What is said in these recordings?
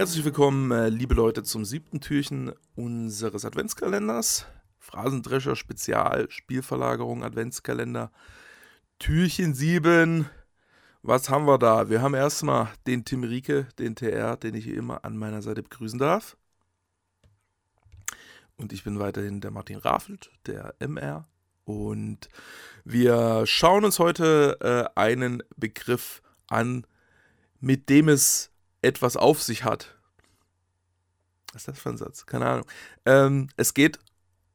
Herzlich willkommen, äh, liebe Leute, zum siebten Türchen unseres Adventskalenders. Phrasendrescher Spezial, Spielverlagerung, Adventskalender. Türchen 7. Was haben wir da? Wir haben erstmal den Tim Rieke, den TR, den ich immer an meiner Seite begrüßen darf. Und ich bin weiterhin der Martin Raffelt, der MR. Und wir schauen uns heute äh, einen Begriff an, mit dem es etwas auf sich hat. Was ist das für ein Satz? Keine Ahnung. Ähm, es geht,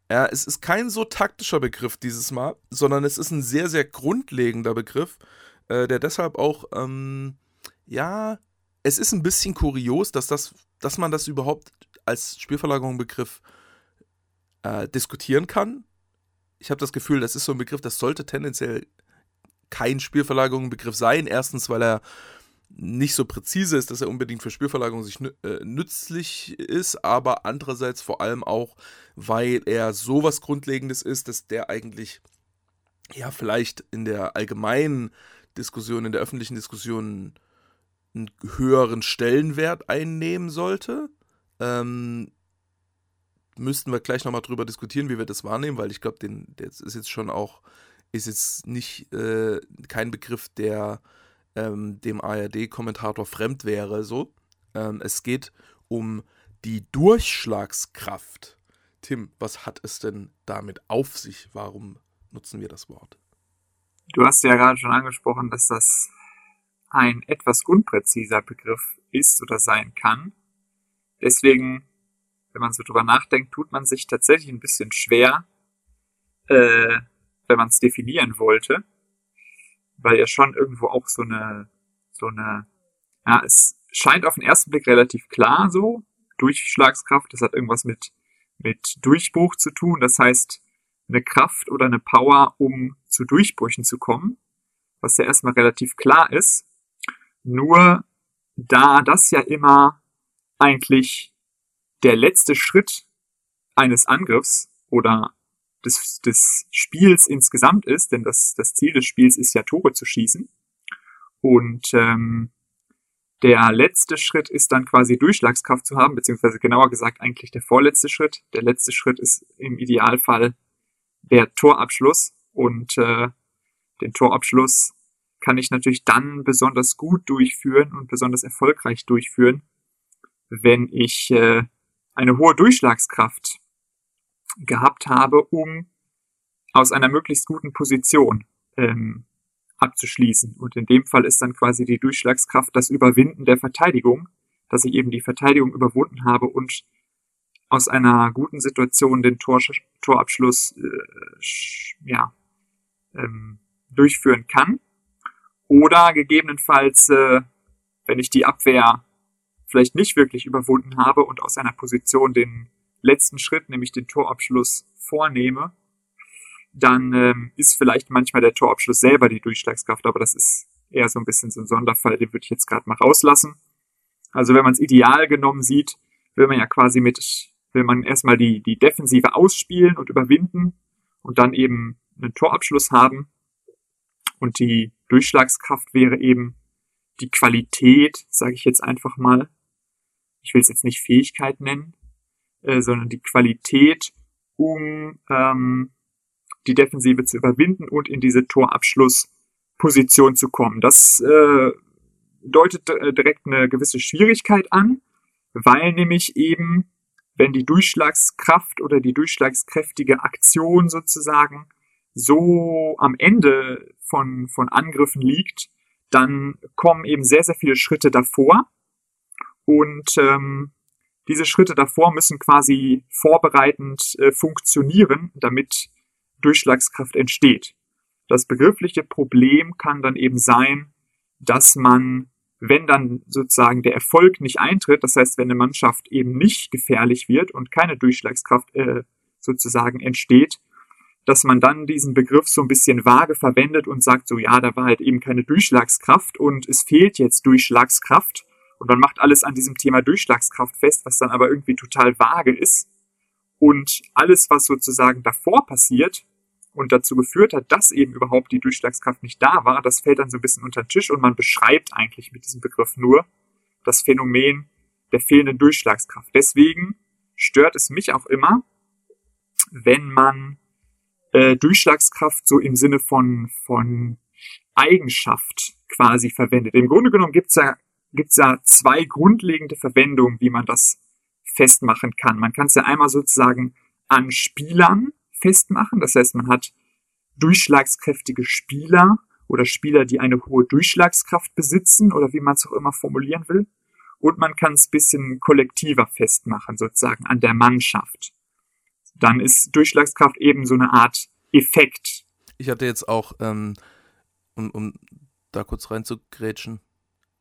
ja, es ist kein so taktischer Begriff dieses Mal, sondern es ist ein sehr, sehr grundlegender Begriff, äh, der deshalb auch, ähm, ja, es ist ein bisschen kurios, dass, das, dass man das überhaupt als Spielverlagerung Begriff äh, diskutieren kann. Ich habe das Gefühl, das ist so ein Begriff, das sollte tendenziell kein Spielverlagerung Begriff sein. Erstens, weil er nicht so präzise ist, dass er unbedingt für Spielverlagerung sich äh, nützlich ist, aber andererseits vor allem auch, weil er sowas Grundlegendes ist, dass der eigentlich ja vielleicht in der allgemeinen Diskussion, in der öffentlichen Diskussion einen höheren Stellenwert einnehmen sollte. Ähm, müssten wir gleich nochmal drüber diskutieren, wie wir das wahrnehmen, weil ich glaube, das ist jetzt schon auch, ist jetzt nicht äh, kein Begriff, der ähm, dem ARD-Kommentator fremd wäre. So, ähm, es geht um die Durchschlagskraft. Tim, was hat es denn damit auf sich? Warum nutzen wir das Wort? Du hast ja gerade schon angesprochen, dass das ein etwas unpräziser Begriff ist oder sein kann. Deswegen, wenn man so drüber nachdenkt, tut man sich tatsächlich ein bisschen schwer, äh, wenn man es definieren wollte weil ja schon irgendwo auch so eine, so eine, ja, es scheint auf den ersten Blick relativ klar so, Durchschlagskraft, das hat irgendwas mit, mit Durchbruch zu tun, das heißt, eine Kraft oder eine Power, um zu Durchbrüchen zu kommen, was ja erstmal relativ klar ist. Nur da das ja immer eigentlich der letzte Schritt eines Angriffs oder des, des Spiels insgesamt ist, denn das, das Ziel des Spiels ist ja Tore zu schießen. Und ähm, der letzte Schritt ist dann quasi Durchschlagskraft zu haben, beziehungsweise genauer gesagt eigentlich der vorletzte Schritt. Der letzte Schritt ist im Idealfall der Torabschluss und äh, den Torabschluss kann ich natürlich dann besonders gut durchführen und besonders erfolgreich durchführen, wenn ich äh, eine hohe Durchschlagskraft gehabt habe, um aus einer möglichst guten Position ähm, abzuschließen. Und in dem Fall ist dann quasi die Durchschlagskraft das Überwinden der Verteidigung, dass ich eben die Verteidigung überwunden habe und aus einer guten Situation den Tor, Torabschluss äh, ja, ähm, durchführen kann. Oder gegebenenfalls, äh, wenn ich die Abwehr vielleicht nicht wirklich überwunden habe und aus einer Position den letzten Schritt, nämlich den Torabschluss, vornehme, dann ähm, ist vielleicht manchmal der Torabschluss selber die Durchschlagskraft, aber das ist eher so ein bisschen so ein Sonderfall, den würde ich jetzt gerade mal rauslassen. Also wenn man es ideal genommen sieht, will man ja quasi mit, will man erstmal die, die Defensive ausspielen und überwinden und dann eben einen Torabschluss haben. Und die Durchschlagskraft wäre eben die Qualität, sage ich jetzt einfach mal. Ich will es jetzt nicht Fähigkeit nennen, äh, sondern die Qualität, um ähm, die Defensive zu überwinden und in diese Torabschlussposition zu kommen. Das äh, deutet äh, direkt eine gewisse Schwierigkeit an, weil nämlich eben, wenn die Durchschlagskraft oder die durchschlagskräftige Aktion sozusagen so am Ende von, von Angriffen liegt, dann kommen eben sehr, sehr viele Schritte davor. Und ähm, diese Schritte davor müssen quasi vorbereitend äh, funktionieren, damit Durchschlagskraft entsteht. Das begriffliche Problem kann dann eben sein, dass man, wenn dann sozusagen der Erfolg nicht eintritt, das heißt, wenn eine Mannschaft eben nicht gefährlich wird und keine Durchschlagskraft äh, sozusagen entsteht, dass man dann diesen Begriff so ein bisschen vage verwendet und sagt so, ja, da war halt eben keine Durchschlagskraft und es fehlt jetzt Durchschlagskraft und man macht alles an diesem Thema Durchschlagskraft fest, was dann aber irgendwie total vage ist. Und alles, was sozusagen davor passiert und dazu geführt hat, dass eben überhaupt die Durchschlagskraft nicht da war, das fällt dann so ein bisschen unter den Tisch und man beschreibt eigentlich mit diesem Begriff nur das Phänomen, der fehlenden Durchschlagskraft. Deswegen stört es mich auch immer, wenn man äh, Durchschlagskraft so im Sinne von, von Eigenschaft quasi verwendet. Im Grunde genommen gibt's ja, gibt's ja zwei grundlegende Verwendungen, wie man das festmachen kann. Man kann es ja einmal sozusagen an Spielern festmachen. Das heißt, man hat durchschlagskräftige Spieler oder Spieler, die eine hohe Durchschlagskraft besitzen oder wie man es auch immer formulieren will. Und man kann es bisschen kollektiver festmachen, sozusagen an der Mannschaft dann ist Durchschlagskraft eben so eine Art Effekt. Ich hatte jetzt auch, ähm, um, um da kurz reinzugrätschen,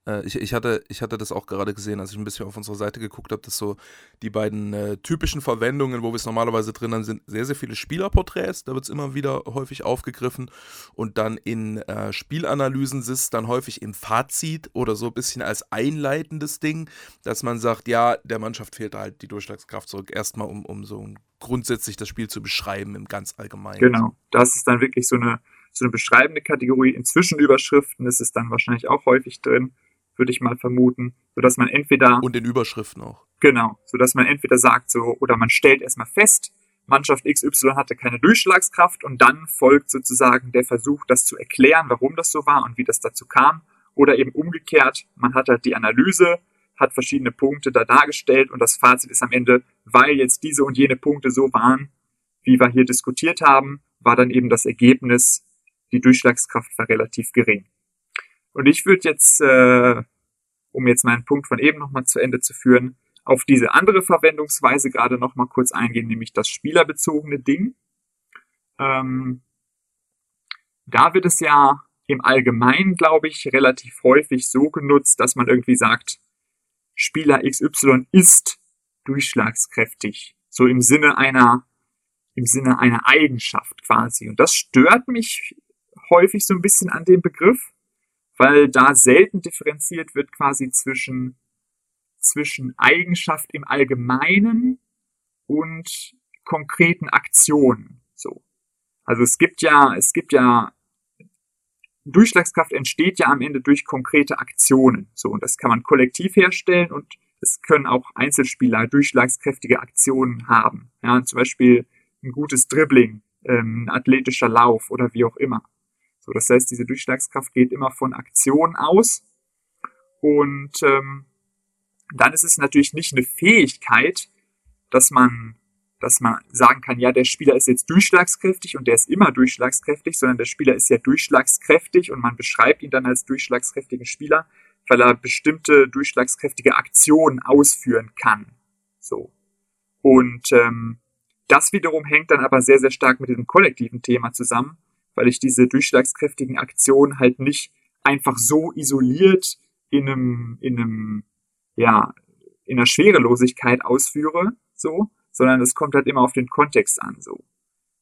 äh, ich, ich, hatte, ich hatte das auch gerade gesehen, als ich ein bisschen auf unsere Seite geguckt habe, dass so die beiden äh, typischen Verwendungen, wo wir es normalerweise drin haben, sind sehr, sehr viele Spielerporträts, da wird es immer wieder häufig aufgegriffen. Und dann in äh, Spielanalysen ist es dann häufig im Fazit oder so ein bisschen als einleitendes Ding, dass man sagt, ja, der Mannschaft fehlt halt die Durchschlagskraft zurück, erstmal um, um so grundsätzlich das Spiel zu beschreiben im ganz allgemeinen. Genau, das ist dann wirklich so eine so eine beschreibende Kategorie. In Zwischenüberschriften ist es dann wahrscheinlich auch häufig drin würde ich mal vermuten, so dass man entweder und in Überschriften auch. Genau, so dass man entweder sagt so oder man stellt erstmal fest, Mannschaft XY hatte keine Durchschlagskraft und dann folgt sozusagen der Versuch, das zu erklären, warum das so war und wie das dazu kam oder eben umgekehrt, man hat halt die Analyse, hat verschiedene Punkte da dargestellt und das Fazit ist am Ende, weil jetzt diese und jene Punkte so waren, wie wir hier diskutiert haben, war dann eben das Ergebnis, die Durchschlagskraft war relativ gering. Und ich würde jetzt, äh, um jetzt meinen Punkt von eben nochmal zu Ende zu führen, auf diese andere Verwendungsweise gerade nochmal kurz eingehen, nämlich das spielerbezogene Ding. Ähm, da wird es ja im Allgemeinen, glaube ich, relativ häufig so genutzt, dass man irgendwie sagt, Spieler XY ist durchschlagskräftig. So im Sinne einer, im Sinne einer Eigenschaft quasi. Und das stört mich häufig so ein bisschen an dem Begriff, weil da selten differenziert wird quasi zwischen, zwischen Eigenschaft im Allgemeinen und konkreten Aktionen. So. Also es gibt ja, es gibt ja, Durchschlagskraft entsteht ja am Ende durch konkrete Aktionen. So. Und das kann man kollektiv herstellen und es können auch Einzelspieler durchschlagskräftige Aktionen haben. Ja, zum Beispiel ein gutes Dribbling, ähm, athletischer Lauf oder wie auch immer. So, das heißt, diese Durchschlagskraft geht immer von Aktion aus. Und ähm, dann ist es natürlich nicht eine Fähigkeit, dass man, dass man sagen kann, ja, der Spieler ist jetzt durchschlagskräftig und der ist immer durchschlagskräftig, sondern der Spieler ist ja durchschlagskräftig und man beschreibt ihn dann als durchschlagskräftigen Spieler, weil er bestimmte durchschlagskräftige Aktionen ausführen kann. So. Und ähm, das wiederum hängt dann aber sehr, sehr stark mit diesem kollektiven Thema zusammen, weil ich diese durchschlagskräftigen Aktionen halt nicht einfach so isoliert in einem, in einem, ja, in einer Schwerelosigkeit ausführe, so, sondern es kommt halt immer auf den Kontext an, so.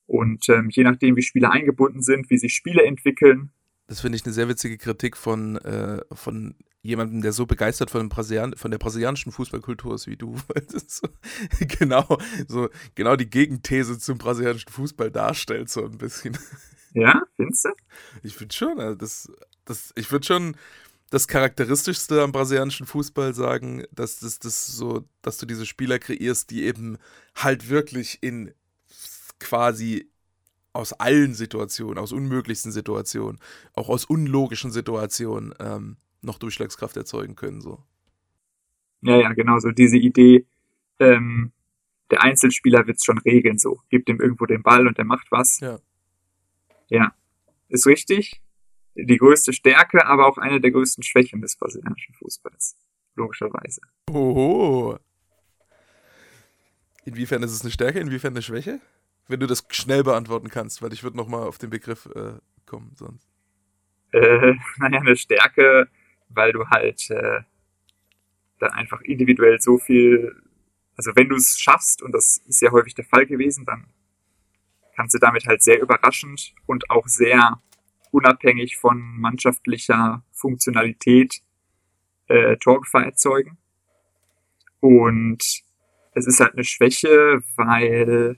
Und ähm, je nachdem, wie Spieler eingebunden sind, wie sich Spiele entwickeln. Das finde ich eine sehr witzige Kritik von, äh, von jemandem, der so begeistert von, Brasilian von der brasilianischen Fußballkultur ist wie du. so, genau, so, genau die Gegenthese zum brasilianischen Fußball darstellt, so ein bisschen. Ja, findest du? Ich finde schon, also das, das, ich würde schon das Charakteristischste am brasilianischen Fußball sagen, dass das, das so, dass du diese Spieler kreierst, die eben halt wirklich in quasi aus allen Situationen, aus unmöglichsten Situationen, auch aus unlogischen Situationen ähm, noch Durchschlagskraft erzeugen können. So. Ja, ja, genau, so diese Idee, ähm, der Einzelspieler wird es schon regeln, so. Gibt ihm irgendwo den Ball und der macht was. Ja. Ja, ist richtig. Die größte Stärke, aber auch eine der größten Schwächen des brasilianischen Fußballs. Logischerweise. Oho. Inwiefern ist es eine Stärke, inwiefern eine Schwäche? Wenn du das schnell beantworten kannst, weil ich würde nochmal auf den Begriff äh, kommen sonst. Äh, naja, eine Stärke, weil du halt äh, dann einfach individuell so viel, also wenn du es schaffst, und das ist ja häufig der Fall gewesen, dann kannst du damit halt sehr überraschend und auch sehr unabhängig von mannschaftlicher Funktionalität äh, Torgefahr erzeugen. Und es ist halt eine Schwäche, weil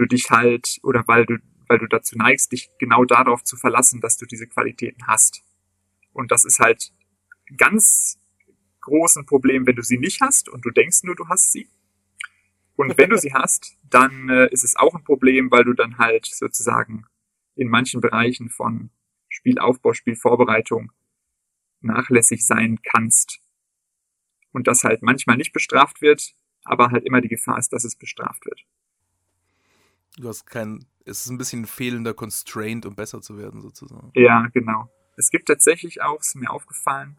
du dich halt oder weil du weil du dazu neigst, dich genau darauf zu verlassen, dass du diese Qualitäten hast. Und das ist halt ganz groß ein Problem, wenn du sie nicht hast und du denkst nur, du hast sie. Und wenn du sie hast, dann äh, ist es auch ein Problem, weil du dann halt sozusagen in manchen Bereichen von Spielaufbau, Spielvorbereitung nachlässig sein kannst. Und das halt manchmal nicht bestraft wird, aber halt immer die Gefahr ist, dass es bestraft wird. Du hast kein, es ist ein bisschen fehlender Constraint, um besser zu werden, sozusagen. Ja, genau. Es gibt tatsächlich auch, ist mir aufgefallen,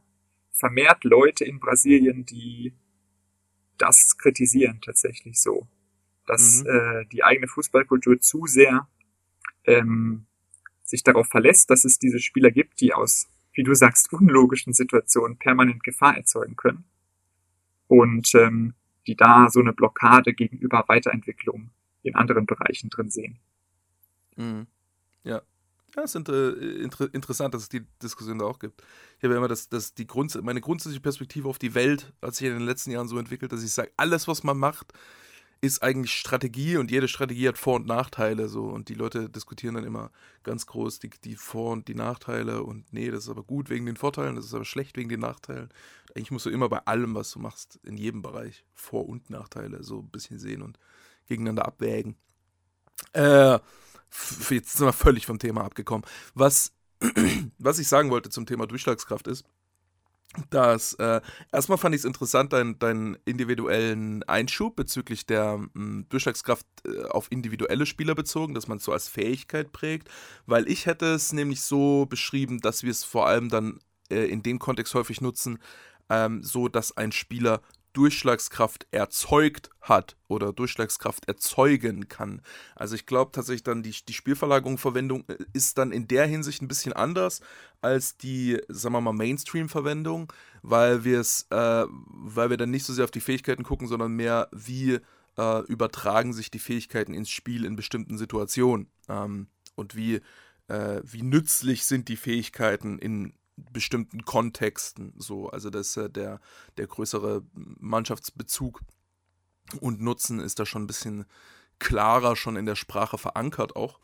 vermehrt Leute in Brasilien, die das kritisieren tatsächlich so. Dass mhm. äh, die eigene Fußballkultur zu sehr ähm, sich darauf verlässt, dass es diese Spieler gibt, die aus, wie du sagst, unlogischen Situationen permanent Gefahr erzeugen können. Und ähm, die da so eine Blockade gegenüber Weiterentwicklung in anderen Bereichen drin sehen. Mhm. Ja. Ja, es ist äh, inter interessant, dass es die Diskussion da auch gibt. Ich habe ja immer das, das die Grunds meine grundsätzliche Perspektive auf die Welt hat sich in den letzten Jahren so entwickelt, dass ich sage, alles, was man macht, ist eigentlich Strategie und jede Strategie hat Vor- und Nachteile. So. Und die Leute diskutieren dann immer ganz groß die, die Vor- und die Nachteile und nee, das ist aber gut wegen den Vorteilen, das ist aber schlecht wegen den Nachteilen. Eigentlich musst du immer bei allem, was du machst, in jedem Bereich Vor- und Nachteile so ein bisschen sehen und gegeneinander abwägen. Äh, jetzt sind wir völlig vom Thema abgekommen. Was, was ich sagen wollte zum Thema Durchschlagskraft ist, dass äh, erstmal fand ich es interessant, deinen dein individuellen Einschub bezüglich der mh, hm, Durchschlagskraft äh, auf individuelle Spieler bezogen, dass man es so als Fähigkeit prägt, weil ich hätte es nämlich so beschrieben, dass wir es vor allem dann äh, in dem Kontext häufig nutzen, ähm, so dass ein Spieler Durchschlagskraft erzeugt hat oder Durchschlagskraft erzeugen kann. Also ich glaube tatsächlich dann, die, die Spielverlagerung-Verwendung äh, ist dann in der Hinsicht ein bisschen anders als die, sagen wir mal, Mainstream-Verwendung, weil wir es, äh, weil wir dann nicht so sehr auf die Fähigkeiten gucken, sondern mehr, wie äh, übertragen sich die Fähigkeiten ins Spiel in bestimmten Situationen ähm, und wie, äh, wie nützlich sind die Fähigkeiten in bestimmten Kontexten. So, also das äh, der, der größere Mannschaftsbezug und Nutzen ist da schon ein bisschen klarer schon in der Sprache verankert auch.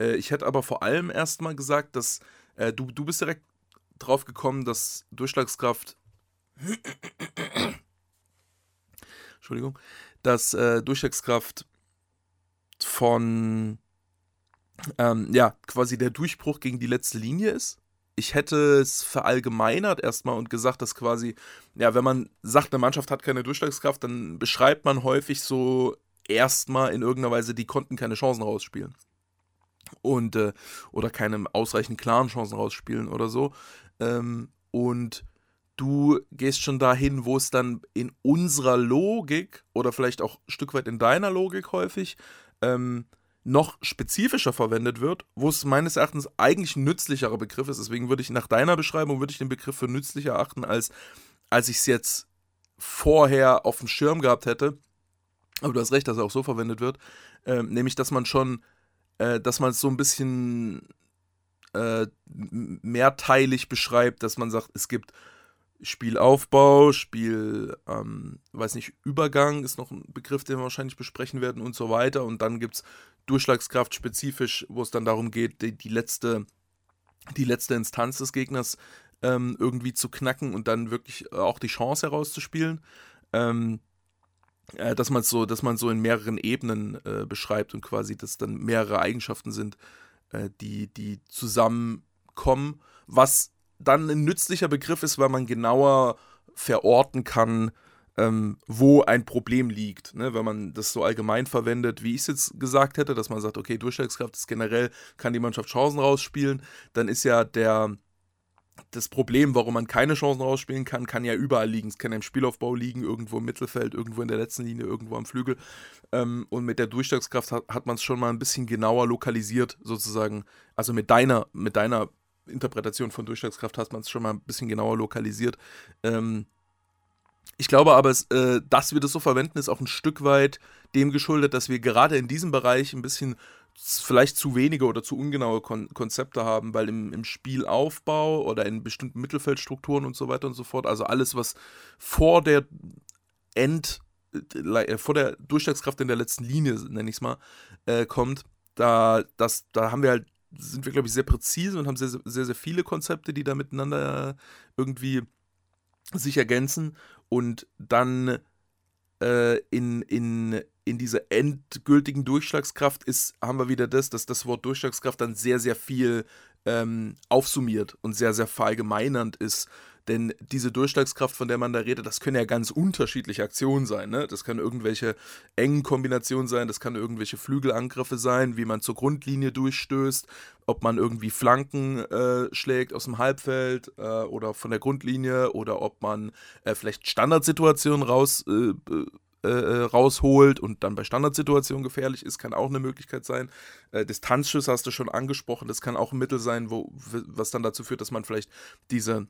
Äh, ich hätte aber vor allem erstmal gesagt, dass äh, du, du bist direkt drauf gekommen, dass Durchschlagskraft Entschuldigung, dass äh, Durchschlagskraft von ähm, ja, quasi der Durchbruch gegen die letzte Linie ist ich hätte es verallgemeinert erstmal und gesagt, dass quasi, ja, wenn man sagt, eine Mannschaft hat keine Durchschlagskraft, dann beschreibt man häufig so erstmal in irgendeiner Weise, die konnten keine Chancen rausspielen. Und, äh, oder keine ausreichend klaren Chancen rausspielen oder so. Ähm, und du gehst schon dahin, wo es dann in unserer Logik oder vielleicht auch ein Stück weit in deiner Logik häufig ähm, noch spezifischer verwendet wird, wo es meines Erachtens eigentlich ein nützlicherer Begriff ist. Deswegen würde ich nach deiner Beschreibung würde ich den Begriff für nützlicher erachten, als, als ich es jetzt vorher auf dem Schirm gehabt hätte. Aber du hast recht, dass er auch so verwendet wird. Ähm, nämlich, dass man schon, äh, dass man es so ein bisschen äh, mehrteilig beschreibt, dass man sagt, es gibt Spielaufbau, Spiel, ähm, weiß nicht, Übergang ist noch ein Begriff, den wir wahrscheinlich besprechen werden und so weiter. Und dann gibt es Durchschlagskraft spezifisch, wo es dann darum geht, die, die, letzte, die letzte Instanz des Gegners ähm, irgendwie zu knacken und dann wirklich auch die Chance herauszuspielen. Ähm, äh, dass man so, dass man so in mehreren Ebenen äh, beschreibt und quasi, dass dann mehrere Eigenschaften sind, äh, die, die zusammenkommen, was dann ein nützlicher Begriff ist, weil man genauer verorten kann, ähm, wo ein Problem liegt. Ne? Wenn man das so allgemein verwendet, wie ich es jetzt gesagt hätte, dass man sagt, okay, Durchschlagskraft ist generell, kann die Mannschaft Chancen rausspielen, dann ist ja der, das Problem, warum man keine Chancen rausspielen kann, kann ja überall liegen. Es kann im Spielaufbau liegen, irgendwo im Mittelfeld, irgendwo in der letzten Linie, irgendwo am Flügel. Ähm, und mit der Durchschlagskraft hat, hat man es schon mal ein bisschen genauer lokalisiert, sozusagen. Also mit deiner, mit deiner Interpretation von Durchschlagskraft hat man es schon mal ein bisschen genauer lokalisiert. Ähm, ich glaube aber, es, äh, dass wir das so verwenden, ist auch ein Stück weit dem geschuldet, dass wir gerade in diesem Bereich ein bisschen vielleicht zu wenige oder zu ungenaue Kon Konzepte haben, weil im, im Spielaufbau oder in bestimmten Mittelfeldstrukturen und so weiter und so fort, also alles, was vor der End, äh, vor der Durchschlagskraft in der letzten Linie, nenne ich es mal, äh, kommt, da, das, da haben wir halt, sind wir, glaube ich, sehr präzise und haben sehr, sehr, sehr viele Konzepte, die da miteinander irgendwie sich ergänzen und dann äh, in, in, in dieser endgültigen Durchschlagskraft ist, haben wir wieder das, dass das Wort Durchschlagskraft dann sehr, sehr viel ähm, aufsummiert und sehr, sehr verallgemeinernd ist. Denn diese Durchschlagskraft, von der man da redet, das können ja ganz unterschiedliche Aktionen sein. Ne? Das kann irgendwelche engen Kombinationen sein, das kann irgendwelche Flügelangriffe sein, wie man zur Grundlinie durchstößt, ob man irgendwie Flanken äh, schlägt aus dem Halbfeld äh, oder von der Grundlinie oder ob man äh, vielleicht Standardsituationen raus äh, äh, äh, rausholt und dann bei Standardsituationen gefährlich ist, kann auch eine Möglichkeit sein. Distanzschüsse hast du schon angesprochen, das kann auch ein Mittel sein, wo, was dann dazu führt, dass man vielleicht diese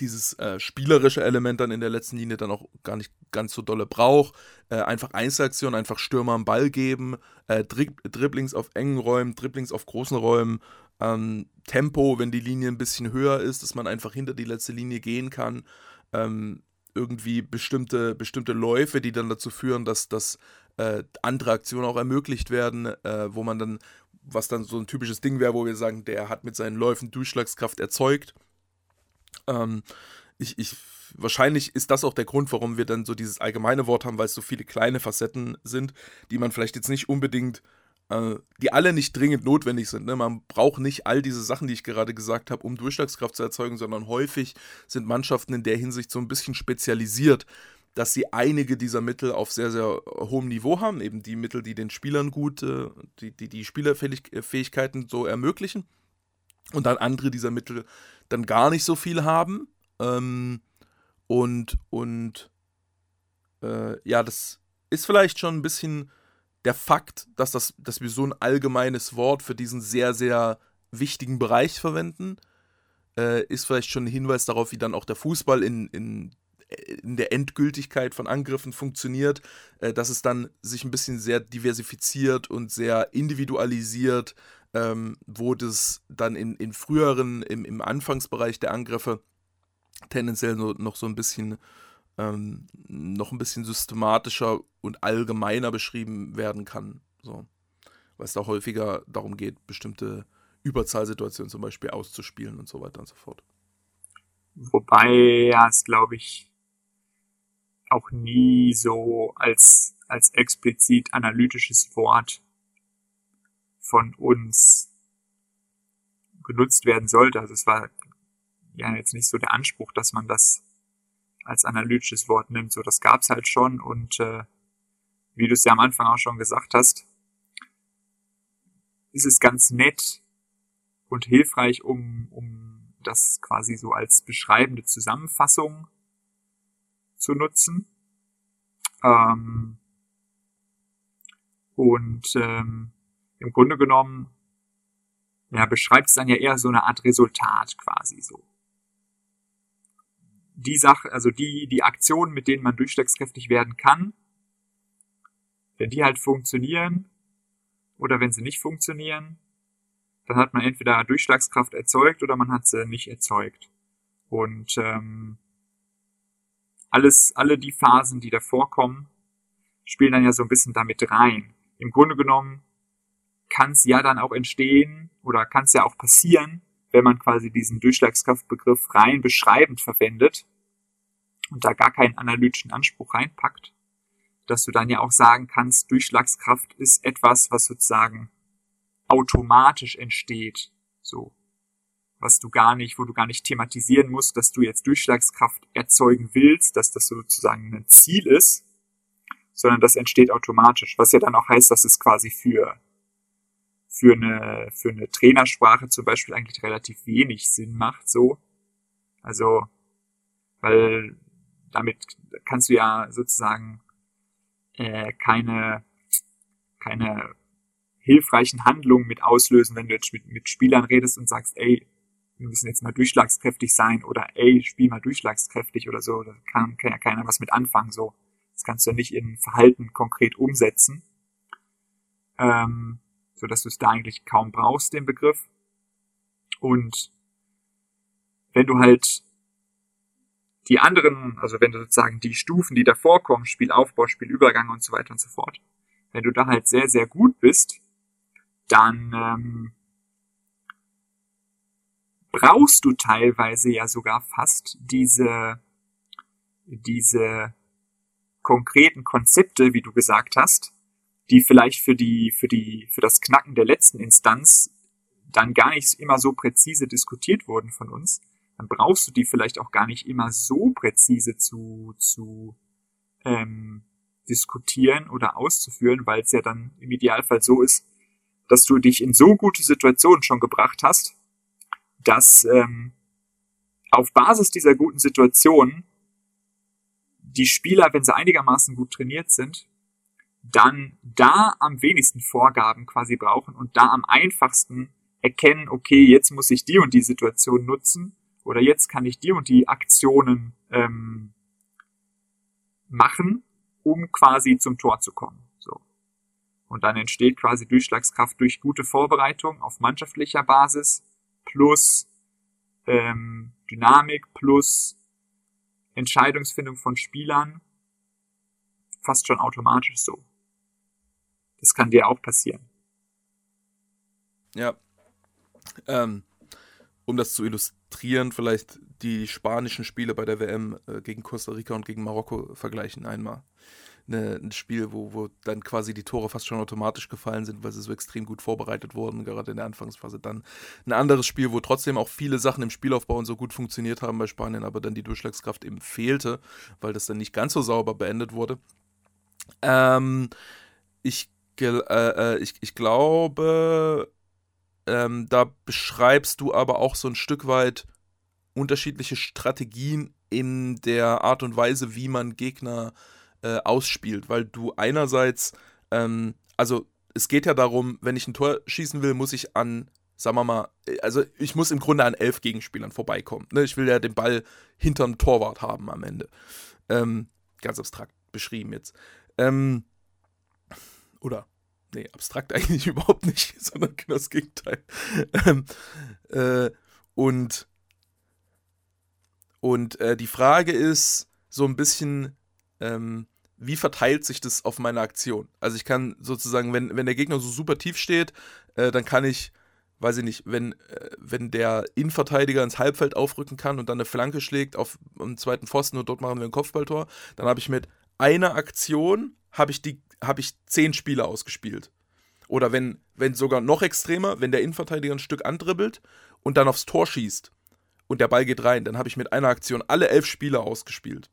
dieses äh, spielerische Element dann in der letzten Linie dann auch gar nicht ganz so dolle braucht. Äh, einfach Einzelaktion, einfach Stürmer am Ball geben, äh, Dri Dribblings auf engen Räumen, Dribblings auf großen Räumen, ähm, Tempo, wenn die Linie ein bisschen höher ist, dass man einfach hinter die letzte Linie gehen kann. Ähm, irgendwie bestimmte, bestimmte Läufe, die dann dazu führen, dass, dass äh, andere Aktionen auch ermöglicht werden, äh, wo man dann, was dann so ein typisches Ding wäre, wo wir sagen, der hat mit seinen Läufen Durchschlagskraft erzeugt ähm, ich, ich, wahrscheinlich ist das auch der Grund, warum wir dann so dieses allgemeine Wort haben, weil es so viele kleine Facetten sind, die man vielleicht jetzt nicht unbedingt, äh, die alle nicht dringend notwendig sind. Ne? Man braucht nicht all diese Sachen, die ich gerade gesagt habe, um Durchschlagskraft zu erzeugen, sondern häufig sind Mannschaften in der Hinsicht so ein bisschen spezialisiert, dass sie einige dieser Mittel auf sehr, sehr hohem Niveau haben, eben die Mittel, die den Spielern gut, äh, die, die, die Spielerfähigkeiten so ermöglichen. Und dann andere dieser Mittel dann gar nicht so viel haben. Ähm, und und äh, ja, das ist vielleicht schon ein bisschen der Fakt, dass, das, dass wir so ein allgemeines Wort für diesen sehr, sehr wichtigen Bereich verwenden, äh, ist vielleicht schon ein Hinweis darauf, wie dann auch der Fußball in, in, in der Endgültigkeit von Angriffen funktioniert, äh, dass es dann sich ein bisschen sehr diversifiziert und sehr individualisiert ähm, wo das dann in, in früheren, im, im Anfangsbereich der Angriffe tendenziell so, noch so ein bisschen ähm, noch ein bisschen systematischer und allgemeiner beschrieben werden kann. So. Weil es da häufiger darum geht, bestimmte Überzahlsituationen zum Beispiel auszuspielen und so weiter und so fort. Wobei ja es, glaube ich, auch nie so als, als explizit analytisches Wort von uns genutzt werden sollte. Also es war ja jetzt nicht so der Anspruch, dass man das als analytisches Wort nimmt. So, das gab's halt schon und äh, wie du es ja am Anfang auch schon gesagt hast, ist es ganz nett und hilfreich, um, um das quasi so als beschreibende Zusammenfassung zu nutzen. Ähm, und ähm, im Grunde genommen ja, beschreibt es dann ja eher so eine Art Resultat quasi so. Die Sache, also die, die Aktionen, mit denen man durchschlagskräftig werden kann, wenn die halt funktionieren oder wenn sie nicht funktionieren, dann hat man entweder Durchschlagskraft erzeugt oder man hat sie nicht erzeugt. Und ähm, alles, alle die Phasen, die da vorkommen, spielen dann ja so ein bisschen damit rein. Im Grunde genommen kann es ja dann auch entstehen oder kann es ja auch passieren, wenn man quasi diesen Durchschlagskraftbegriff rein beschreibend verwendet und da gar keinen analytischen Anspruch reinpackt, dass du dann ja auch sagen kannst, Durchschlagskraft ist etwas, was sozusagen automatisch entsteht, so. Was du gar nicht, wo du gar nicht thematisieren musst, dass du jetzt Durchschlagskraft erzeugen willst, dass das sozusagen ein Ziel ist, sondern das entsteht automatisch, was ja dann auch heißt, dass es quasi für für eine, für eine Trainersprache zum Beispiel eigentlich relativ wenig Sinn macht, so. Also, weil damit kannst du ja sozusagen äh, keine, keine hilfreichen Handlungen mit auslösen, wenn du jetzt mit, mit Spielern redest und sagst, ey, wir müssen jetzt mal durchschlagskräftig sein oder ey, spiel mal durchschlagskräftig oder so. Da kann, kann ja keiner was mit anfangen, so. Das kannst du ja nicht in Verhalten konkret umsetzen. Ähm, so dass du es da eigentlich kaum brauchst, den Begriff. Und wenn du halt die anderen, also wenn du sozusagen die Stufen, die davor kommen, Spielaufbau, Spielübergang und so weiter und so fort, wenn du da halt sehr, sehr gut bist, dann ähm, brauchst du teilweise ja sogar fast diese diese konkreten Konzepte, wie du gesagt hast, die vielleicht für die, für die, für das Knacken der letzten Instanz dann gar nicht immer so präzise diskutiert wurden von uns, dann brauchst du die vielleicht auch gar nicht immer so präzise zu, zu ähm, diskutieren oder auszuführen, weil es ja dann im Idealfall so ist, dass du dich in so gute Situationen schon gebracht hast, dass ähm, auf Basis dieser guten Situation die Spieler, wenn sie einigermaßen gut trainiert sind, dann da am wenigsten Vorgaben quasi brauchen und da am einfachsten erkennen, okay, jetzt muss ich die und die Situation nutzen oder jetzt kann ich die und die Aktionen ähm, machen, um quasi zum Tor zu kommen. So. Und dann entsteht quasi Durchschlagskraft durch gute Vorbereitung auf mannschaftlicher Basis plus ähm, Dynamik plus Entscheidungsfindung von Spielern fast schon automatisch so. Das kann dir auch passieren. Ja. Ähm, um das zu illustrieren, vielleicht die spanischen Spiele bei der WM äh, gegen Costa Rica und gegen Marokko vergleichen einmal eine, ein Spiel, wo, wo dann quasi die Tore fast schon automatisch gefallen sind, weil sie so extrem gut vorbereitet wurden, gerade in der Anfangsphase. Dann ein anderes Spiel, wo trotzdem auch viele Sachen im Spielaufbau und so gut funktioniert haben bei Spanien, aber dann die Durchschlagskraft eben fehlte, weil das dann nicht ganz so sauber beendet wurde. Ähm, ich, äh, äh, ich, ich glaube, ähm, da beschreibst du aber auch so ein Stück weit unterschiedliche Strategien in der Art und Weise, wie man Gegner äh, ausspielt, weil du einerseits, ähm, also es geht ja darum, wenn ich ein Tor schießen will, muss ich an, sagen wir mal, also ich muss im Grunde an elf Gegenspielern vorbeikommen. Ne? Ich will ja den Ball hinterm Torwart haben am Ende. Ähm, ganz abstrakt beschrieben jetzt. Ähm, oder, nee, abstrakt eigentlich überhaupt nicht, sondern genau das Gegenteil. Ähm, äh, und und äh, die Frage ist so ein bisschen, ähm, wie verteilt sich das auf meine Aktion? Also ich kann sozusagen, wenn, wenn der Gegner so super tief steht, äh, dann kann ich, weiß ich nicht, wenn, äh, wenn der Innenverteidiger ins Halbfeld aufrücken kann und dann eine Flanke schlägt auf dem zweiten Pfosten und dort machen wir ein Kopfballtor, dann habe ich mit einer Aktion, habe ich, die, hab ich zehn Spieler ausgespielt. Oder wenn, wenn sogar noch extremer, wenn der Innenverteidiger ein Stück andribbelt und dann aufs Tor schießt und der Ball geht rein, dann habe ich mit einer Aktion alle elf Spieler ausgespielt.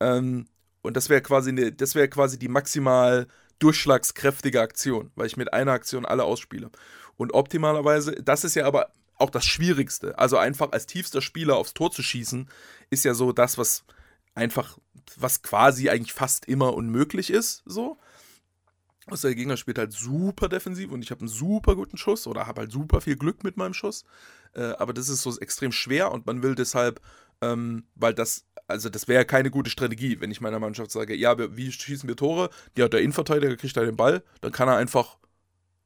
Ähm, und das wäre quasi, ne, das wäre quasi die maximal durchschlagskräftige Aktion, weil ich mit einer Aktion alle ausspiele. Und optimalerweise, das ist ja aber auch das Schwierigste. Also einfach als tiefster Spieler aufs Tor zu schießen, ist ja so das, was einfach, was quasi eigentlich fast immer unmöglich ist, so. Also der Gegner spielt halt super defensiv und ich habe einen super guten Schuss oder habe halt super viel Glück mit meinem Schuss. Äh, aber das ist so extrem schwer und man will deshalb, ähm, weil das also das wäre keine gute Strategie, wenn ich meiner Mannschaft sage, ja, wie schießen wir Tore? Ja, der Innenverteidiger kriegt da den Ball, dann kann er einfach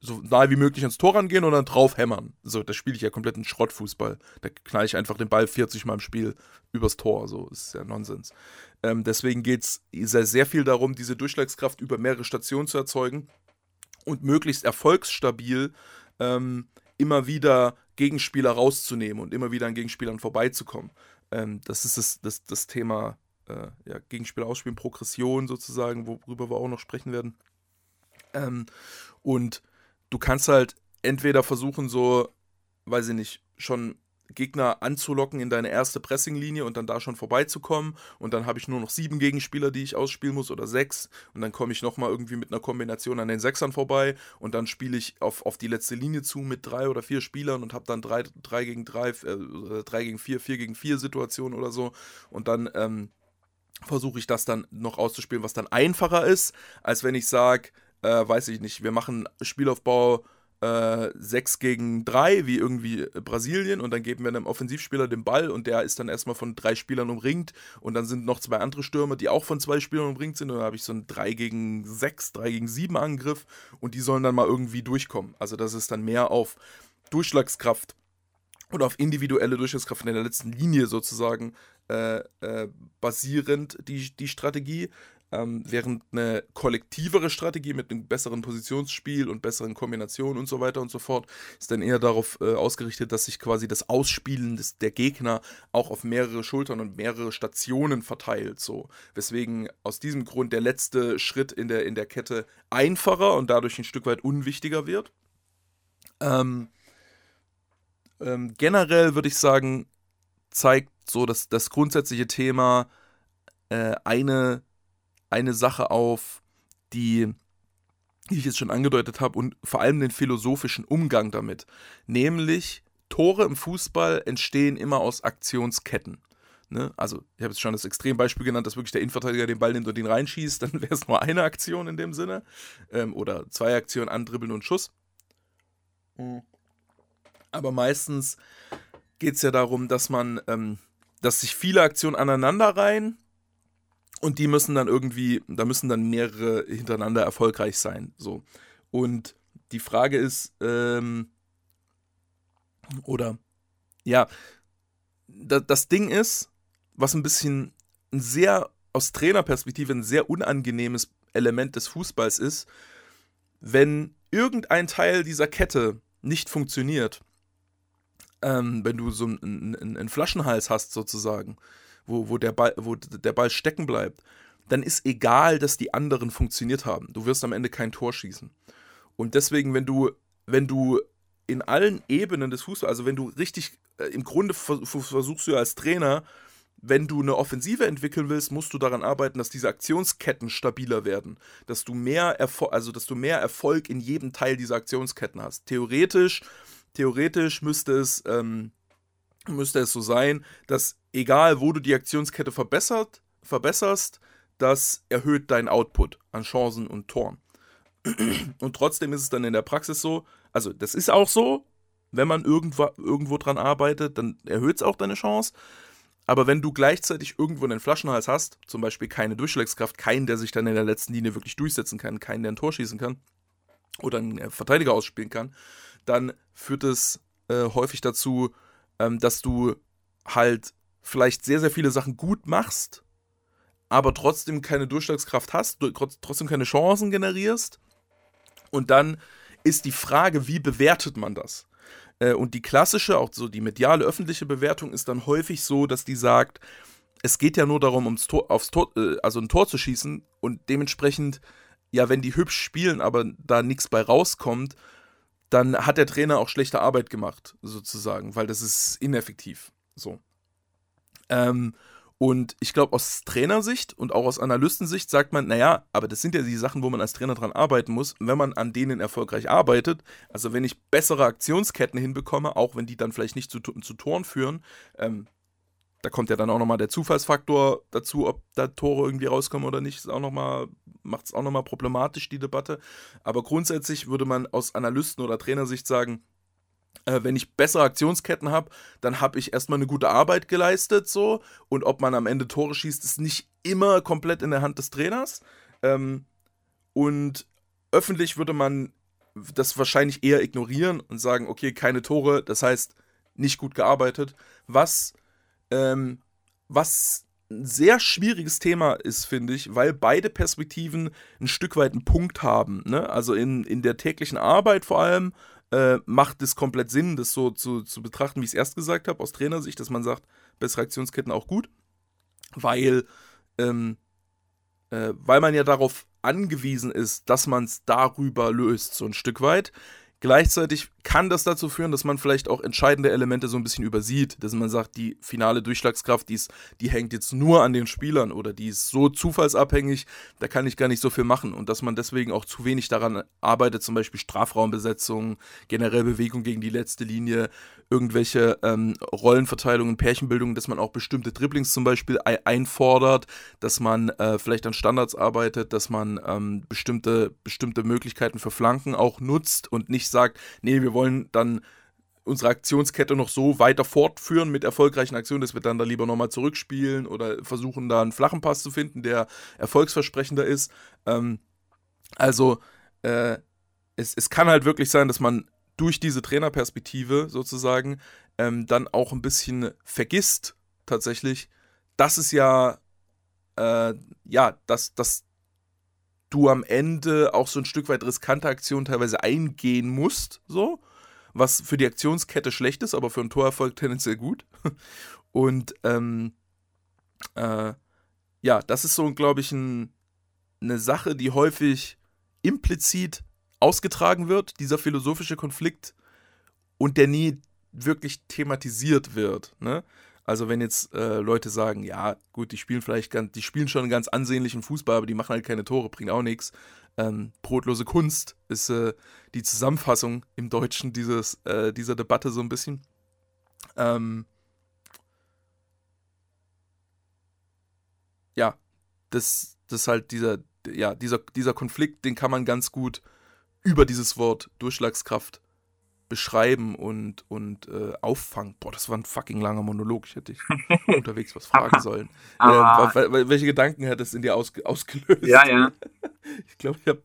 so nahe wie möglich ans Tor rangehen und dann drauf hämmern. So, da spiele ich ja komplett einen Schrottfußball. Da knall ich einfach den Ball 40 Mal im Spiel übers Tor. So, ist ja Nonsens. Ähm, deswegen geht es sehr, sehr viel darum, diese Durchschlagskraft über mehrere Stationen zu erzeugen und möglichst erfolgsstabil ähm, immer wieder Gegenspieler rauszunehmen und immer wieder an Gegenspielern vorbeizukommen. Ähm, das ist das, das, das Thema äh, ja, Gegenspieler ausspielen, Progression sozusagen, worüber wir auch noch sprechen werden. Ähm, und du kannst halt entweder versuchen, so, weiß ich nicht, schon Gegner anzulocken in deine erste Pressinglinie und dann da schon vorbeizukommen. Und dann habe ich nur noch sieben Gegenspieler, die ich ausspielen muss oder sechs. Und dann komme ich nochmal irgendwie mit einer Kombination an den Sechsern vorbei. Und dann spiele ich auf, auf die letzte Linie zu mit drei oder vier Spielern und habe dann drei, drei gegen drei, äh, drei gegen vier, vier gegen vier Situationen oder so. Und dann ähm, versuche ich das dann noch auszuspielen, was dann einfacher ist, als wenn ich sage, äh, weiß ich nicht, wir machen Spielaufbau äh, 6 gegen 3, wie irgendwie Brasilien, und dann geben wir einem Offensivspieler den Ball und der ist dann erstmal von drei Spielern umringt und dann sind noch zwei andere Stürmer, die auch von zwei Spielern umringt sind und dann habe ich so einen 3 gegen 6, 3 gegen 7 Angriff und die sollen dann mal irgendwie durchkommen. Also das ist dann mehr auf Durchschlagskraft oder auf individuelle Durchschlagskraft in der letzten Linie sozusagen äh, äh, basierend, die, die Strategie. Ähm, während eine kollektivere Strategie mit einem besseren Positionsspiel und besseren Kombinationen und so weiter und so fort ist dann eher darauf äh, ausgerichtet, dass sich quasi das Ausspielen des, der Gegner auch auf mehrere Schultern und mehrere Stationen verteilt. So. Weswegen aus diesem Grund der letzte Schritt in der, in der Kette einfacher und dadurch ein Stück weit unwichtiger wird. Ähm, ähm, generell würde ich sagen, zeigt so das, das grundsätzliche Thema äh, eine eine Sache auf, die, die ich jetzt schon angedeutet habe, und vor allem den philosophischen Umgang damit. Nämlich, Tore im Fußball entstehen immer aus Aktionsketten. Ne? Also, ich habe jetzt schon das Extrembeispiel genannt, dass wirklich der Innenverteidiger den Ball nimmt und ihn reinschießt, dann wäre es nur eine Aktion in dem Sinne. Ähm, oder zwei Aktionen, Andribbeln und Schuss. Mhm. Aber meistens geht es ja darum, dass man, ähm, dass sich viele Aktionen aneinander reihen und die müssen dann irgendwie, da müssen dann mehrere hintereinander erfolgreich sein. So. Und die Frage ist, ähm, oder ja, da, das Ding ist, was ein bisschen ein sehr, aus Trainerperspektive ein sehr unangenehmes Element des Fußballs ist, wenn irgendein Teil dieser Kette nicht funktioniert, ähm, wenn du so einen, einen, einen Flaschenhals hast sozusagen, wo, wo, der Ball, wo der Ball stecken bleibt, dann ist egal, dass die anderen funktioniert haben. Du wirst am Ende kein Tor schießen. Und deswegen, wenn du, wenn du in allen Ebenen des Fußballs, also wenn du richtig, äh, im Grunde versuchst du als Trainer, wenn du eine Offensive entwickeln willst, musst du daran arbeiten, dass diese Aktionsketten stabiler werden, dass du mehr Erfolg, also dass du mehr Erfolg in jedem Teil dieser Aktionsketten hast. Theoretisch, theoretisch müsste es ähm, müsste es so sein, dass egal wo du die Aktionskette verbessert, verbesserst, das erhöht deinen Output an Chancen und Toren. Und trotzdem ist es dann in der Praxis so, also das ist auch so, wenn man irgendwo, irgendwo dran arbeitet, dann erhöht es auch deine Chance. Aber wenn du gleichzeitig irgendwo einen Flaschenhals hast, zum Beispiel keine Durchschlagskraft, keinen, der sich dann in der letzten Linie wirklich durchsetzen kann, keinen, der ein Tor schießen kann oder einen Verteidiger ausspielen kann, dann führt es äh, häufig dazu, ähm, dass du halt vielleicht sehr, sehr viele Sachen gut machst, aber trotzdem keine Durchschlagskraft hast, trotzdem keine Chancen generierst. Und dann ist die Frage, wie bewertet man das? Äh, und die klassische, auch so die mediale öffentliche Bewertung ist dann häufig so, dass die sagt, es geht ja nur darum, ums Tor, aufs Tor, äh, also ein Tor zu schießen und dementsprechend, ja, wenn die hübsch spielen, aber da nichts bei rauskommt, dann hat der Trainer auch schlechte Arbeit gemacht, sozusagen, weil das ist ineffektiv. So. Ähm, und ich glaube, aus Trainersicht und auch aus Analystensicht sagt man, naja, aber das sind ja die Sachen, wo man als Trainer dran arbeiten muss. wenn man an denen erfolgreich arbeitet, also wenn ich bessere Aktionsketten hinbekomme, auch wenn die dann vielleicht nicht zu, zu Toren führen, ähm, da kommt ja dann auch nochmal der Zufallsfaktor dazu, ob da Tore irgendwie rauskommen oder nicht, ist auch noch macht es auch nochmal problematisch, die Debatte. Aber grundsätzlich würde man aus Analysten- oder Trainersicht sagen, äh, wenn ich bessere Aktionsketten habe, dann habe ich erstmal eine gute Arbeit geleistet, so. Und ob man am Ende Tore schießt, ist nicht immer komplett in der Hand des Trainers. Ähm, und öffentlich würde man das wahrscheinlich eher ignorieren und sagen, okay, keine Tore, das heißt nicht gut gearbeitet. Was ähm, was ein sehr schwieriges Thema ist, finde ich, weil beide Perspektiven ein Stück weit einen Punkt haben. Ne? Also in, in der täglichen Arbeit vor allem äh, macht es komplett Sinn, das so zu, zu betrachten, wie ich es erst gesagt habe, aus Trainersicht, dass man sagt, bessere Aktionsketten auch gut, weil, ähm, äh, weil man ja darauf angewiesen ist, dass man es darüber löst, so ein Stück weit. Gleichzeitig kann das dazu führen, dass man vielleicht auch entscheidende Elemente so ein bisschen übersieht, dass man sagt, die finale Durchschlagskraft, die, ist, die hängt jetzt nur an den Spielern oder die ist so zufallsabhängig, da kann ich gar nicht so viel machen. Und dass man deswegen auch zu wenig daran arbeitet, zum Beispiel Strafraumbesetzung, generell Bewegung gegen die letzte Linie, irgendwelche ähm, Rollenverteilungen, Pärchenbildungen, dass man auch bestimmte Dribblings zum Beispiel einfordert, dass man äh, vielleicht an Standards arbeitet, dass man ähm, bestimmte, bestimmte Möglichkeiten für Flanken auch nutzt und nicht sagt, nee, wir wollen dann unsere Aktionskette noch so weiter fortführen mit erfolgreichen Aktionen, dass wir dann da lieber nochmal zurückspielen oder versuchen da einen flachen Pass zu finden, der erfolgsversprechender ist. Ähm, also äh, es, es kann halt wirklich sein, dass man durch diese Trainerperspektive sozusagen ähm, dann auch ein bisschen vergisst tatsächlich, dass es ja äh, ja, dass, dass du am Ende auch so ein Stück weit riskante Aktionen teilweise eingehen musst, so, was für die Aktionskette schlecht ist, aber für einen Torerfolg tendenziell gut. Und ähm, äh, ja, das ist so, glaube ich, ein, eine Sache, die häufig implizit ausgetragen wird, dieser philosophische Konflikt, und der nie wirklich thematisiert wird. Ne? Also wenn jetzt äh, Leute sagen, ja, gut, die spielen vielleicht ganz, die spielen schon einen ganz ansehnlichen Fußball, aber die machen halt keine Tore, bringt auch nichts. Ähm, brotlose Kunst ist äh, die Zusammenfassung im Deutschen dieses, äh, dieser Debatte so ein bisschen. Ähm, ja, das, das halt dieser, ja, dieser, dieser Konflikt, den kann man ganz gut über dieses Wort Durchschlagskraft beschreiben und, und äh, auffangen. Boah, das war ein fucking langer Monolog. Ich hätte dich unterwegs was fragen sollen. Äh, welche Gedanken hat es in dir ausge ausgelöst? Ja, ja. Ich glaube, ich habe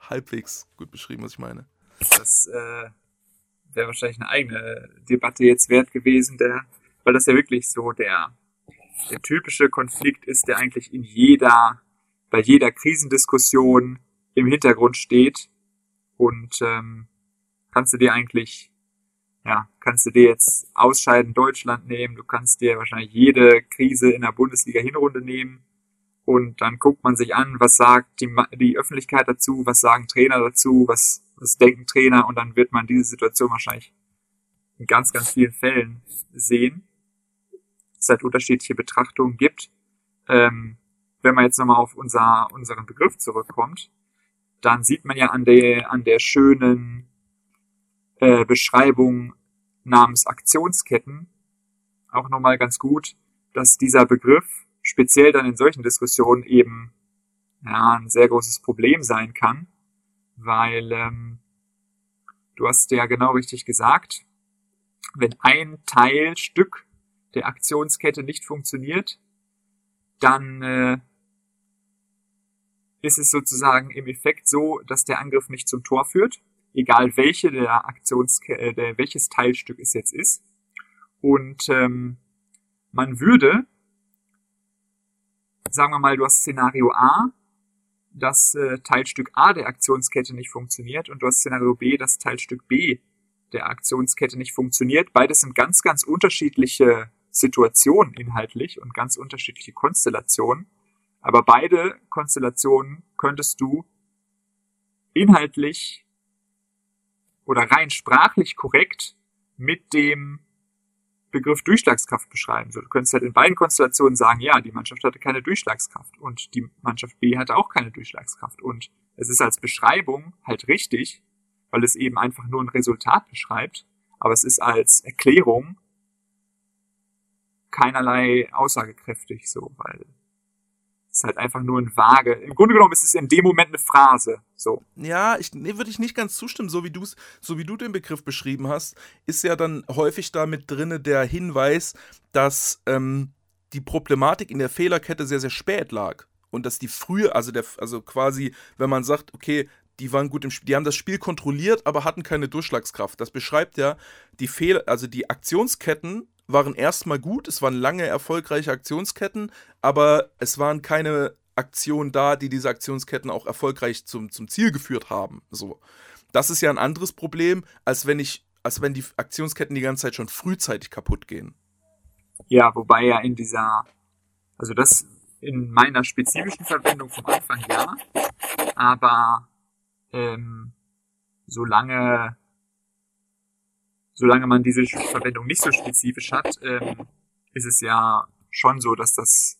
halbwegs gut beschrieben, was ich meine. Das äh, wäre wahrscheinlich eine eigene Debatte jetzt wert gewesen, der, weil das ja wirklich so der, der typische Konflikt ist, der eigentlich in jeder, bei jeder Krisendiskussion im Hintergrund steht. Und ähm, kannst du dir eigentlich, ja, kannst du dir jetzt Ausscheiden Deutschland nehmen, du kannst dir wahrscheinlich jede Krise in der Bundesliga-Hinrunde nehmen. Und dann guckt man sich an, was sagt die, die Öffentlichkeit dazu, was sagen Trainer dazu, was, was denken Trainer. Und dann wird man diese Situation wahrscheinlich in ganz, ganz vielen Fällen sehen, es halt unterschiedliche Betrachtungen gibt. Ähm, wenn man jetzt nochmal auf unser, unseren Begriff zurückkommt, dann sieht man ja an der, an der schönen äh, Beschreibung namens Aktionsketten auch nochmal ganz gut, dass dieser Begriff speziell dann in solchen Diskussionen eben ja, ein sehr großes Problem sein kann, weil ähm, du hast ja genau richtig gesagt, wenn ein Teilstück der Aktionskette nicht funktioniert, dann äh, ist es sozusagen im Effekt so, dass der Angriff nicht zum Tor führt egal welche der Aktions äh, der, welches Teilstück es jetzt ist. Und ähm, man würde, sagen wir mal, du hast Szenario A, das äh, Teilstück A der Aktionskette nicht funktioniert und du hast Szenario B, das Teilstück B der Aktionskette nicht funktioniert. Beides sind ganz, ganz unterschiedliche Situationen inhaltlich und ganz unterschiedliche Konstellationen. Aber beide Konstellationen könntest du inhaltlich oder rein sprachlich korrekt mit dem Begriff Durchschlagskraft beschreiben. Du könntest halt in beiden Konstellationen sagen, ja, die Mannschaft hatte keine Durchschlagskraft und die Mannschaft B hatte auch keine Durchschlagskraft. Und es ist als Beschreibung halt richtig, weil es eben einfach nur ein Resultat beschreibt, aber es ist als Erklärung keinerlei aussagekräftig so, weil ist halt einfach nur ein Vage. Im Grunde genommen ist es in dem Moment eine Phrase. So. Ja, ich, nee, würde ich nicht ganz zustimmen. So wie, du's, so wie du den Begriff beschrieben hast, ist ja dann häufig damit drinne der Hinweis, dass ähm, die Problematik in der Fehlerkette sehr, sehr spät lag. Und dass die frühe, also, der, also quasi, wenn man sagt, okay, die waren gut im Spiel, die haben das Spiel kontrolliert, aber hatten keine Durchschlagskraft. Das beschreibt ja die Fehler, also die Aktionsketten waren erstmal gut, es waren lange erfolgreiche Aktionsketten, aber es waren keine Aktionen da, die diese Aktionsketten auch erfolgreich zum, zum Ziel geführt haben. So. Das ist ja ein anderes Problem, als wenn ich, als wenn die Aktionsketten die ganze Zeit schon frühzeitig kaputt gehen. Ja, wobei ja in dieser, also das in meiner spezifischen Verwendung vom Anfang ja, aber ähm, solange solange man diese Verwendung nicht so spezifisch hat, ähm, ist es ja schon so, dass das,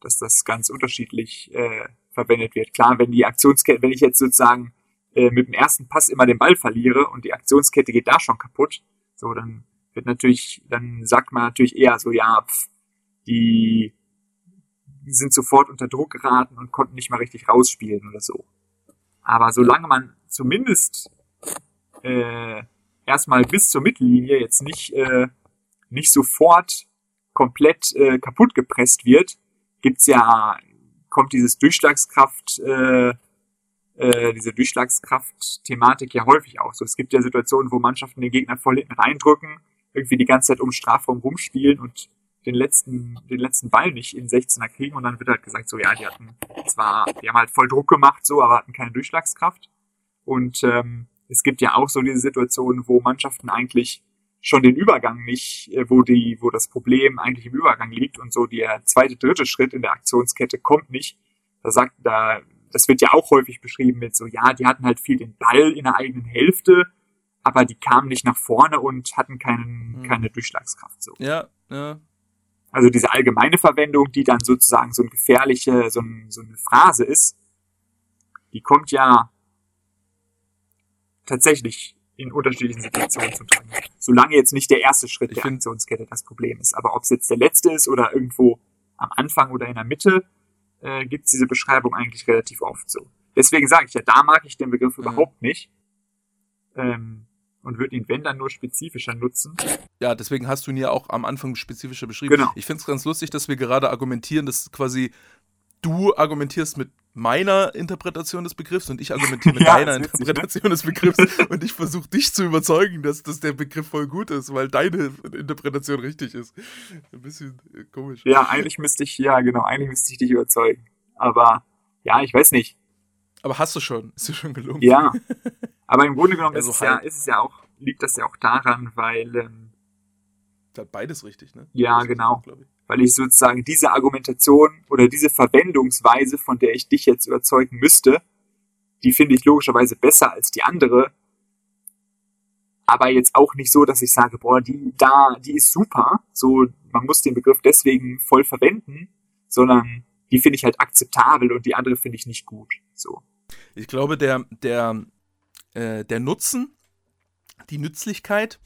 dass das ganz unterschiedlich äh, verwendet wird. Klar, wenn die Aktionskette, wenn ich jetzt sozusagen äh, mit dem ersten Pass immer den Ball verliere und die Aktionskette geht da schon kaputt, so dann wird natürlich, dann sagt man natürlich eher so, ja, pff, die sind sofort unter Druck geraten und konnten nicht mal richtig rausspielen oder so. Aber solange man zumindest äh, erstmal bis zur Mittellinie jetzt nicht, äh, nicht sofort komplett äh, kaputt gepresst wird, gibt's ja, kommt dieses Durchschlagskraft, äh, äh, diese Durchschlagskraft-Thematik ja häufig auch so. Es gibt ja Situationen, wo Mannschaften den Gegner voll hinten reindrücken, irgendwie die ganze Zeit um Strafraum rumspielen und den letzten, den letzten Ball nicht in 16er kriegen und dann wird halt gesagt, so ja, die hatten zwar, die haben halt voll Druck gemacht, so, aber hatten keine Durchschlagskraft. Und ähm, es gibt ja auch so diese Situation, wo Mannschaften eigentlich schon den Übergang nicht, äh, wo die, wo das Problem eigentlich im Übergang liegt und so der zweite, dritte Schritt in der Aktionskette kommt nicht. Da sagt, da, das wird ja auch häufig beschrieben mit so, ja, die hatten halt viel den Ball in der eigenen Hälfte, aber die kamen nicht nach vorne und hatten keinen, hm. keine Durchschlagskraft, so. Ja, ja. Also diese allgemeine Verwendung, die dann sozusagen so eine gefährliche, so, ein, so eine Phrase ist, die kommt ja tatsächlich in unterschiedlichen Situationen zum Tragen. Solange jetzt nicht der erste Schritt ich der Aktionskette das Problem ist. Aber ob es jetzt der letzte ist oder irgendwo am Anfang oder in der Mitte, äh, gibt es diese Beschreibung eigentlich relativ oft so. Deswegen sage ich ja, da mag ich den Begriff mhm. überhaupt nicht. Ähm, und würde ihn, wenn dann, nur spezifischer nutzen. Ja, deswegen hast du ihn ja auch am Anfang spezifischer beschrieben. Genau. Ich finde es ganz lustig, dass wir gerade argumentieren, dass quasi du argumentierst mit meiner Interpretation des Begriffs und ich argumentiere mit ja, deiner Interpretation ne? des Begriffs und ich versuche dich zu überzeugen, dass, dass der Begriff voll gut ist, weil deine Interpretation richtig ist. Ein bisschen äh, komisch. Ja, eigentlich müsste ich, ja genau, eigentlich müsste ich dich überzeugen. Aber ja, ich weiß nicht. Aber hast du schon, ist dir schon gelungen. Ja, aber im Grunde genommen ja, so ist, es ja, ist es ja auch, liegt das ja auch daran, weil ähm, hat beides richtig, ne? Ja, genau. Auch, weil ich sozusagen diese Argumentation oder diese Verwendungsweise, von der ich dich jetzt überzeugen müsste, die finde ich logischerweise besser als die andere. Aber jetzt auch nicht so, dass ich sage, boah, die da, die ist super. So, man muss den Begriff deswegen voll verwenden, sondern die finde ich halt akzeptabel und die andere finde ich nicht gut. So. Ich glaube, der, der, äh, der Nutzen, die Nützlichkeit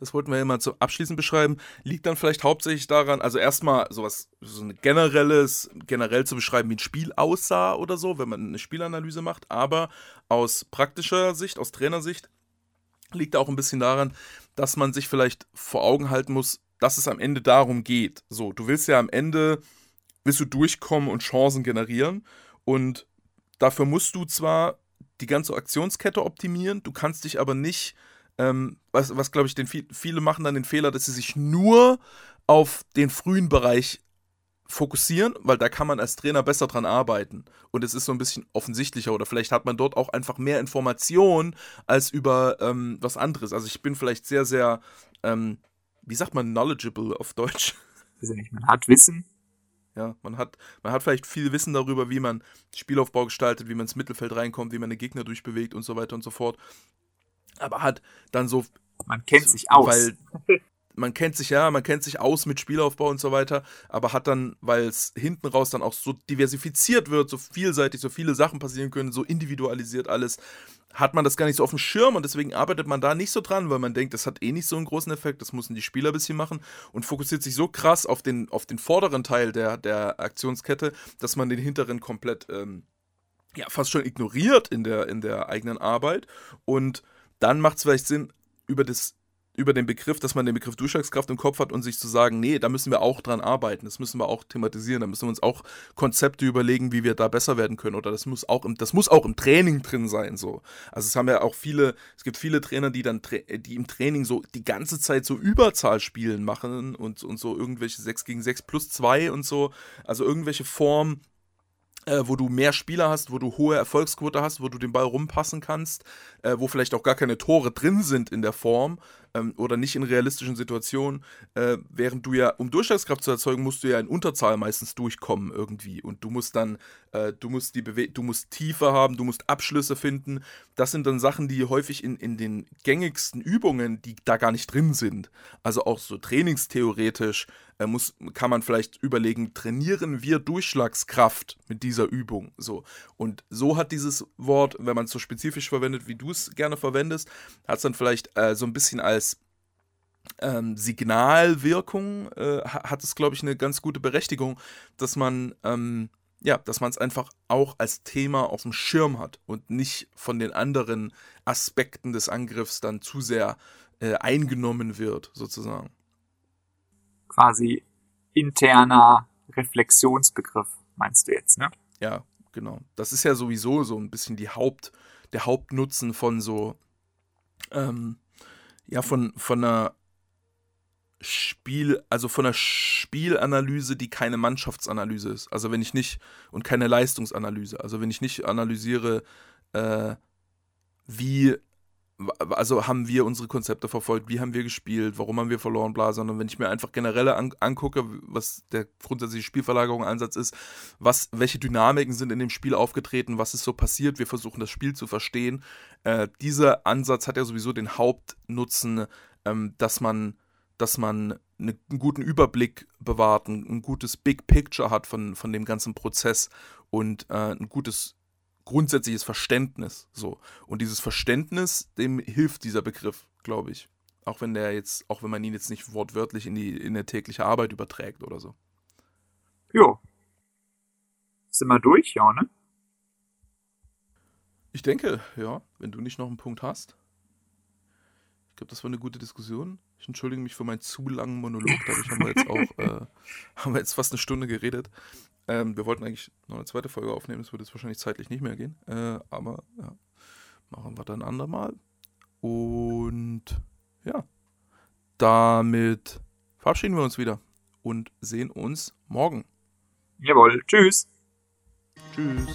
das wollten wir ja mal zum Abschließen beschreiben, liegt dann vielleicht hauptsächlich daran, also erstmal sowas, so ein generelles, generell zu beschreiben, wie ein Spiel aussah oder so, wenn man eine Spielanalyse macht, aber aus praktischer Sicht, aus Trainersicht, liegt auch ein bisschen daran, dass man sich vielleicht vor Augen halten muss, dass es am Ende darum geht. So, du willst ja am Ende, willst du durchkommen und Chancen generieren. Und dafür musst du zwar die ganze Aktionskette optimieren, du kannst dich aber nicht ähm, was, was glaube ich, den, viele machen dann den Fehler, dass sie sich nur auf den frühen Bereich fokussieren, weil da kann man als Trainer besser dran arbeiten. Und es ist so ein bisschen offensichtlicher oder vielleicht hat man dort auch einfach mehr Informationen als über ähm, was anderes. Also ich bin vielleicht sehr, sehr, ähm, wie sagt man, knowledgeable auf Deutsch. Weiß ich nicht, man hat Wissen. Ja, man hat, man hat vielleicht viel Wissen darüber, wie man Spielaufbau gestaltet, wie man ins Mittelfeld reinkommt, wie man den Gegner durchbewegt und so weiter und so fort aber hat dann so. Man kennt sich aus. Weil man kennt sich ja, man kennt sich aus mit Spielaufbau und so weiter, aber hat dann, weil es hinten raus dann auch so diversifiziert wird, so vielseitig, so viele Sachen passieren können, so individualisiert alles, hat man das gar nicht so auf dem Schirm und deswegen arbeitet man da nicht so dran, weil man denkt, das hat eh nicht so einen großen Effekt, das müssen die Spieler ein bisschen machen und fokussiert sich so krass auf den, auf den vorderen Teil der, der Aktionskette, dass man den hinteren komplett ähm, ja, fast schon ignoriert in der, in der eigenen Arbeit und dann macht es vielleicht Sinn, über, das, über den Begriff, dass man den Begriff Durchschlagskraft im Kopf hat und sich zu sagen, nee, da müssen wir auch dran arbeiten, das müssen wir auch thematisieren, da müssen wir uns auch Konzepte überlegen, wie wir da besser werden können. Oder das muss auch im, das muss auch im Training drin sein. So. Also es haben ja auch viele, es gibt viele Trainer, die dann die im Training so die ganze Zeit so Überzahlspielen machen und, und so irgendwelche 6 gegen 6 plus 2 und so. Also irgendwelche Formen äh, wo du mehr Spieler hast, wo du hohe Erfolgsquote hast, wo du den Ball rumpassen kannst, äh, wo vielleicht auch gar keine Tore drin sind in der Form ähm, oder nicht in realistischen Situationen, äh, während du ja, um Durchschlagskraft zu erzeugen, musst du ja in Unterzahl meistens durchkommen irgendwie und du musst dann, äh, du musst die Bewe du musst Tiefe haben, du musst Abschlüsse finden. Das sind dann Sachen, die häufig in, in den gängigsten Übungen, die da gar nicht drin sind. Also auch so trainingstheoretisch muss, kann man vielleicht überlegen, trainieren wir Durchschlagskraft mit dieser Übung? So. Und so hat dieses Wort, wenn man es so spezifisch verwendet, wie du es gerne verwendest, hat es dann vielleicht äh, so ein bisschen als ähm, Signalwirkung, äh, hat es, glaube ich, eine ganz gute Berechtigung, dass man ähm, ja, dass man es einfach auch als Thema auf dem Schirm hat und nicht von den anderen Aspekten des Angriffs dann zu sehr äh, eingenommen wird, sozusagen quasi interner Reflexionsbegriff, meinst du jetzt, ne? Ja, genau. Das ist ja sowieso so ein bisschen die Haupt, der Hauptnutzen von so, ähm, ja, von, von einer Spiel, also von einer Spielanalyse, die keine Mannschaftsanalyse ist. Also wenn ich nicht, und keine Leistungsanalyse. Also wenn ich nicht analysiere, äh, wie also haben wir unsere Konzepte verfolgt, wie haben wir gespielt, warum haben wir verloren, bla, sondern wenn ich mir einfach generelle an, angucke, was der grundsätzliche Spielverlagerung-Ansatz ist, was, welche Dynamiken sind in dem Spiel aufgetreten, was ist so passiert, wir versuchen das Spiel zu verstehen. Äh, dieser Ansatz hat ja sowieso den Hauptnutzen, ähm, dass man, dass man eine, einen guten Überblick bewahrt, ein, ein, gutes Big Picture hat von, von dem ganzen Prozess und äh, ein gutes grundsätzliches Verständnis. So. Und dieses Verständnis, dem hilft dieser Begriff, glaube ich. Auch wenn der jetzt, auch wenn man ihn jetzt nicht wortwörtlich in die in der tägliche Arbeit überträgt oder so. Jo. Sind wir durch, ja, ne? Ich denke, ja, wenn du nicht noch einen Punkt hast. Ich glaube, das war eine gute Diskussion. Ich entschuldige mich für meinen zu langen Monolog. Dadurch haben wir jetzt auch äh, haben wir jetzt fast eine Stunde geredet. Ähm, wir wollten eigentlich noch eine zweite Folge aufnehmen, das würde jetzt wahrscheinlich zeitlich nicht mehr gehen. Äh, aber ja, machen wir dann ein andermal. Und ja, damit verabschieden wir uns wieder und sehen uns morgen. Jawohl, tschüss. Tschüss.